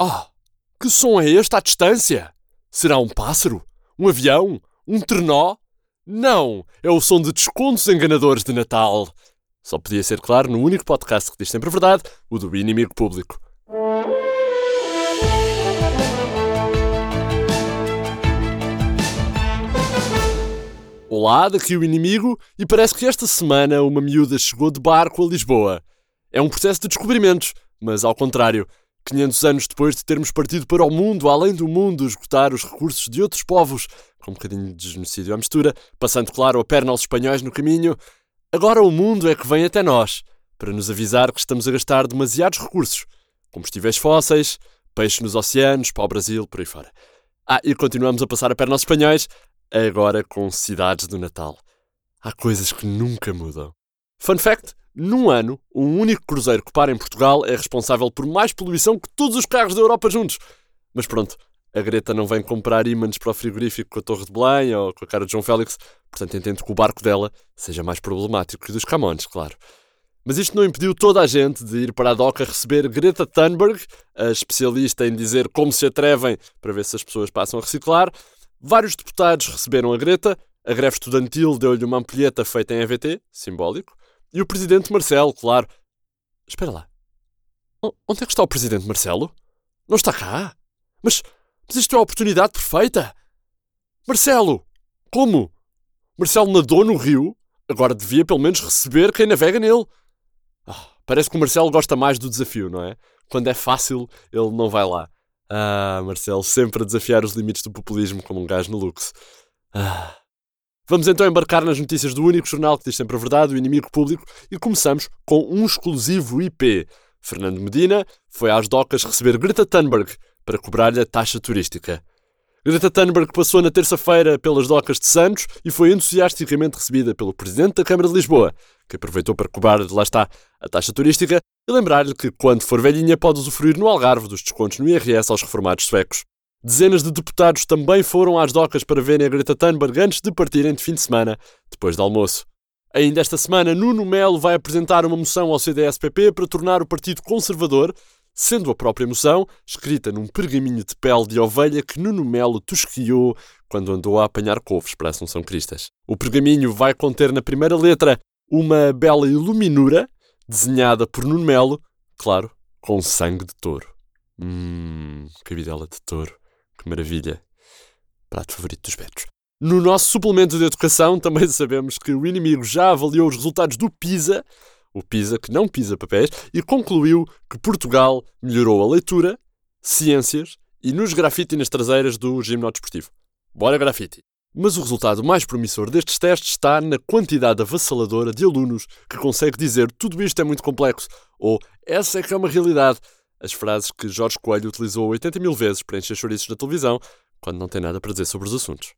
Ah, que som é este à distância? Será um pássaro? Um avião? Um trenó? Não, é o som de descontos enganadores de Natal. Só podia ser claro no único podcast que diz sempre a verdade, o do inimigo público. Olá, daqui o inimigo, e parece que esta semana uma miúda chegou de barco a Lisboa. É um processo de descobrimentos, mas ao contrário, 500 anos depois de termos partido para o mundo, além do mundo, esgotar os recursos de outros povos, com um bocadinho de genocídio à mistura, passando, claro, a perna aos espanhóis no caminho, agora o mundo é que vem até nós, para nos avisar que estamos a gastar demasiados recursos. Combustíveis fósseis, peixe nos oceanos, para o Brasil, por aí fora. Ah, e continuamos a passar a perna aos espanhóis, agora com cidades do Natal. Há coisas que nunca mudam. Fun fact: num ano, um único cruzeiro que para em Portugal é responsável por mais poluição que todos os carros da Europa juntos. Mas pronto, a Greta não vem comprar ímãs para o frigorífico com a Torre de Belém ou com a cara de João Félix, portanto entendo que o barco dela seja mais problemático que o dos Camões, claro. Mas isto não impediu toda a gente de ir para a DOCA receber Greta Thunberg, a especialista em dizer como se atrevem para ver se as pessoas passam a reciclar. Vários deputados receberam a Greta, a greve estudantil deu-lhe uma ampulheta feita em EVT, simbólico. E o presidente Marcelo, claro. Espera lá. Onde é que está o presidente Marcelo? Não está cá? Mas, mas isto é a oportunidade perfeita. Marcelo! Como? Marcelo nadou no rio? Agora devia pelo menos receber quem navega nele. Oh, parece que o Marcelo gosta mais do desafio, não é? Quando é fácil, ele não vai lá. Ah, Marcelo, sempre a desafiar os limites do populismo como um gajo no luxo. Ah. Vamos então embarcar nas notícias do único jornal que diz sempre a verdade, o inimigo público, e começamos com um exclusivo IP. Fernando Medina foi às docas receber Greta Thunberg para cobrar-lhe a taxa turística. Greta Thunberg passou na terça-feira pelas docas de Santos e foi entusiasticamente recebida pelo Presidente da Câmara de Lisboa, que aproveitou para cobrar, lá está, a taxa turística e lembrar-lhe que, quando for velhinha, pode usufruir no Algarve dos descontos no IRS aos reformados suecos. Dezenas de deputados também foram às docas para verem a Greta Thunberg antes de partirem de fim de semana, depois do almoço. Ainda esta semana, Nuno Melo vai apresentar uma moção ao CDS-PP para tornar o Partido Conservador, sendo a própria moção escrita num pergaminho de pele de ovelha que Nuno Melo tosquiou quando andou a apanhar couves para Assunção Cristas. O pergaminho vai conter na primeira letra uma bela iluminura, desenhada por Nuno Melo, claro, com sangue de touro. Hum, cabidela de touro. Que maravilha. Prato favorito dos betos. No nosso suplemento de educação também sabemos que o inimigo já avaliou os resultados do PISA, o PISA que não pisa papéis, e concluiu que Portugal melhorou a leitura, ciências e nos grafite nas traseiras do gimnasio desportivo. Bora grafite! Mas o resultado mais promissor destes testes está na quantidade avassaladora de alunos que consegue dizer tudo isto é muito complexo ou essa é que é uma realidade as frases que Jorge Coelho utilizou 80 mil vezes para encher chouriços na televisão quando não tem nada para dizer sobre os assuntos.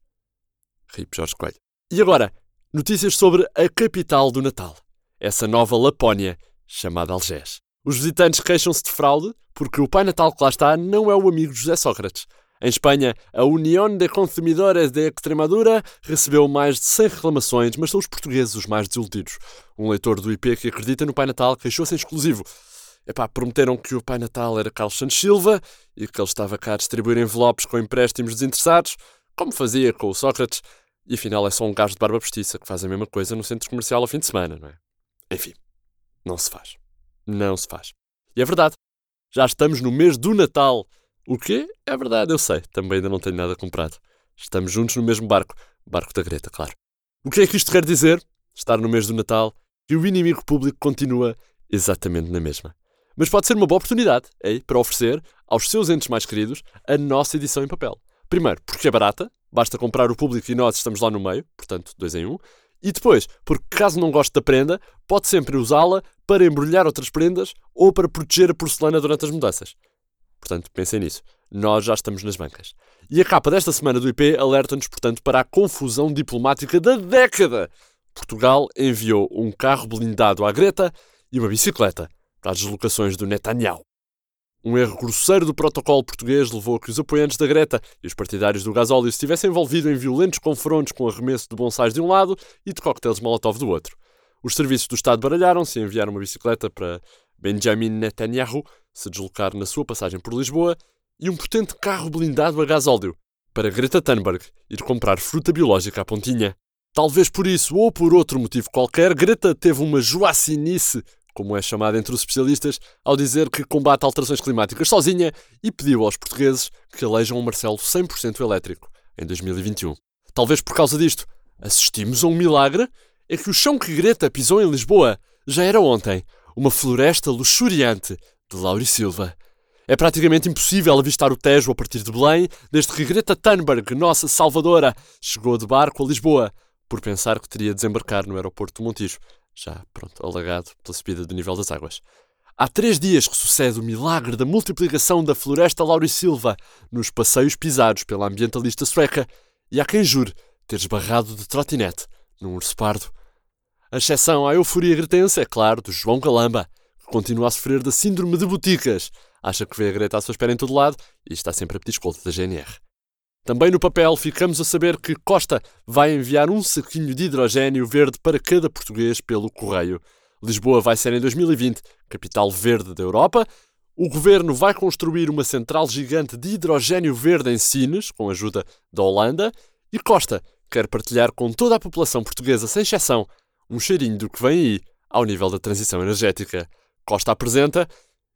Rip Jorge Coelho. E agora, notícias sobre a capital do Natal. Essa nova Lapónia, chamada Algés. Os visitantes queixam-se de fraude porque o Pai Natal que lá está não é o amigo José Sócrates. Em Espanha, a União de Consumidores de Extremadura recebeu mais de 100 reclamações, mas são os portugueses os mais desiludidos. Um leitor do IP que acredita no Pai Natal queixou-se em exclusivo. Epá, prometeram que o Pai Natal era Carlos Santos Silva e que ele estava cá a distribuir envelopes com empréstimos desinteressados, como fazia com o Sócrates, e afinal é só um gajo de barba postiça que faz a mesma coisa no centro comercial ao fim de semana, não é? Enfim, não se faz. Não se faz. E é verdade. Já estamos no mês do Natal. O quê? É verdade, eu sei. Também ainda não tenho nada comprado. Estamos juntos no mesmo barco. Barco da Greta, claro. O que é que isto quer dizer? Estar no mês do Natal e o inimigo público continua exatamente na mesma. Mas pode ser uma boa oportunidade é, para oferecer aos seus entes mais queridos a nossa edição em papel. Primeiro, porque é barata, basta comprar o público e nós estamos lá no meio, portanto, dois em um. E depois, porque caso não goste da prenda, pode sempre usá-la para embrulhar outras prendas ou para proteger a porcelana durante as mudanças. Portanto, pensem nisso. Nós já estamos nas bancas. E a capa desta semana do IP alerta-nos, portanto, para a confusão diplomática da década. Portugal enviou um carro blindado à Greta e uma bicicleta para as deslocações do Netanyahu. Um erro grosseiro do protocolo português levou a que os apoiantes da Greta e os partidários do gasóleo estivessem envolvidos em violentos confrontos com arremesso de bonsais de um lado e de coquetéis Molotov do outro. Os serviços do Estado baralharam-se e enviaram uma bicicleta para Benjamin Netanyahu se deslocar na sua passagem por Lisboa e um potente carro blindado a gás óleo para Greta Thunberg ir comprar fruta biológica à pontinha. Talvez por isso ou por outro motivo qualquer, Greta teve uma joacinice, como é chamada entre os especialistas, ao dizer que combate alterações climáticas sozinha e pediu aos portugueses que elejam um Marcelo 100% elétrico em 2021. Talvez por causa disto, assistimos a um milagre é que o chão que Greta pisou em Lisboa já era ontem uma floresta luxuriante de Lauri Silva. É praticamente impossível avistar o Tejo a partir de Belém, desde que Greta Thunberg, nossa salvadora, chegou de barco a Lisboa, por pensar que teria de desembarcar no aeroporto do Montijo, já, pronto, alagado pela subida do nível das águas. Há três dias que sucede o milagre da multiplicação da floresta Lauri Silva nos passeios pisados pela ambientalista sueca, e há quem jure ter esbarrado de trotinete num urso pardo. A exceção à euforia gretense, é claro, do João Calamba, que continua a sofrer da síndrome de boticas. Acha que vê a Greta à sua espera em todo lado e está sempre a pedir escolta da GNR. Também no papel ficamos a saber que Costa vai enviar um saquinho de hidrogênio verde para cada português pelo correio. Lisboa vai ser em 2020 capital verde da Europa. O governo vai construir uma central gigante de hidrogênio verde em Sines, com a ajuda da Holanda. E Costa quer partilhar com toda a população portuguesa, sem exceção, um cheirinho do que vem aí ao nível da transição energética. Costa apresenta.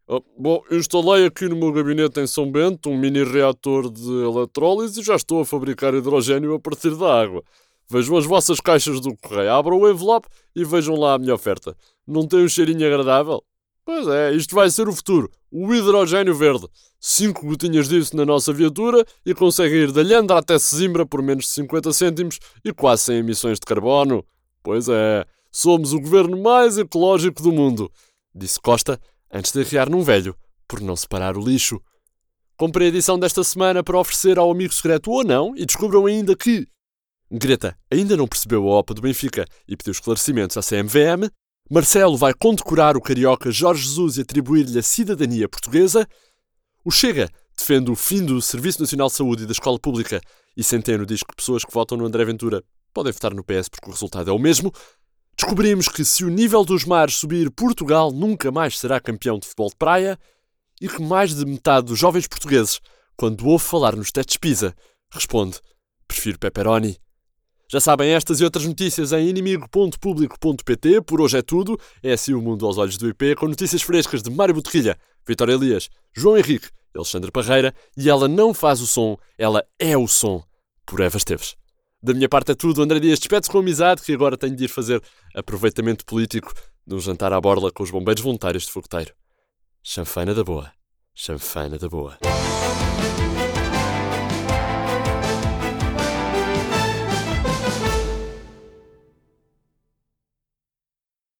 Oh, bom, instalei aqui no meu gabinete em São Bento um mini reator de eletrólise e já estou a fabricar hidrogênio a partir da água. Vejam as vossas caixas do correio, abram o envelope e vejam lá a minha oferta. Não tem um cheirinho agradável? Pois é, isto vai ser o futuro. O hidrogênio verde. Cinco gotinhas disso na nossa viatura e consegue ir de Alhandra até Sesimbra por menos de 50 cêntimos e quase sem emissões de carbono. Pois é, somos o governo mais ecológico do mundo, disse Costa antes de arriar num velho por não separar o lixo. Comprei a edição desta semana para oferecer ao amigo secreto ou não e descubram ainda que Greta ainda não percebeu a OPA do Benfica e pediu esclarecimentos à CMVM. Marcelo vai condecorar o carioca Jorge Jesus e atribuir-lhe a cidadania portuguesa. O Chega defende o fim do Serviço Nacional de Saúde e da Escola Pública e Centeno diz que pessoas que votam no André Ventura podem votar no PS porque o resultado é o mesmo. Descobrimos que se o nível dos mares subir, Portugal nunca mais será campeão de futebol de praia e que mais de metade dos jovens portugueses, quando ouve falar nos testes PISA, responde: prefiro pepperoni. Já sabem estas e outras notícias em inimigo.público.pt. Por hoje é tudo. É assim o mundo aos olhos do IP, com notícias frescas de Mário Boterrilha, Vitória Elias, João Henrique, Alexandre Parreira e ela não faz o som, ela é o som, por Eva Esteves. Da minha parte é tudo. André Dias despede-se com amizade, que agora tenho de ir fazer aproveitamento político de um jantar à borla com os bombeiros voluntários de fogoteiro. Chanfana da boa. Chanfana da boa.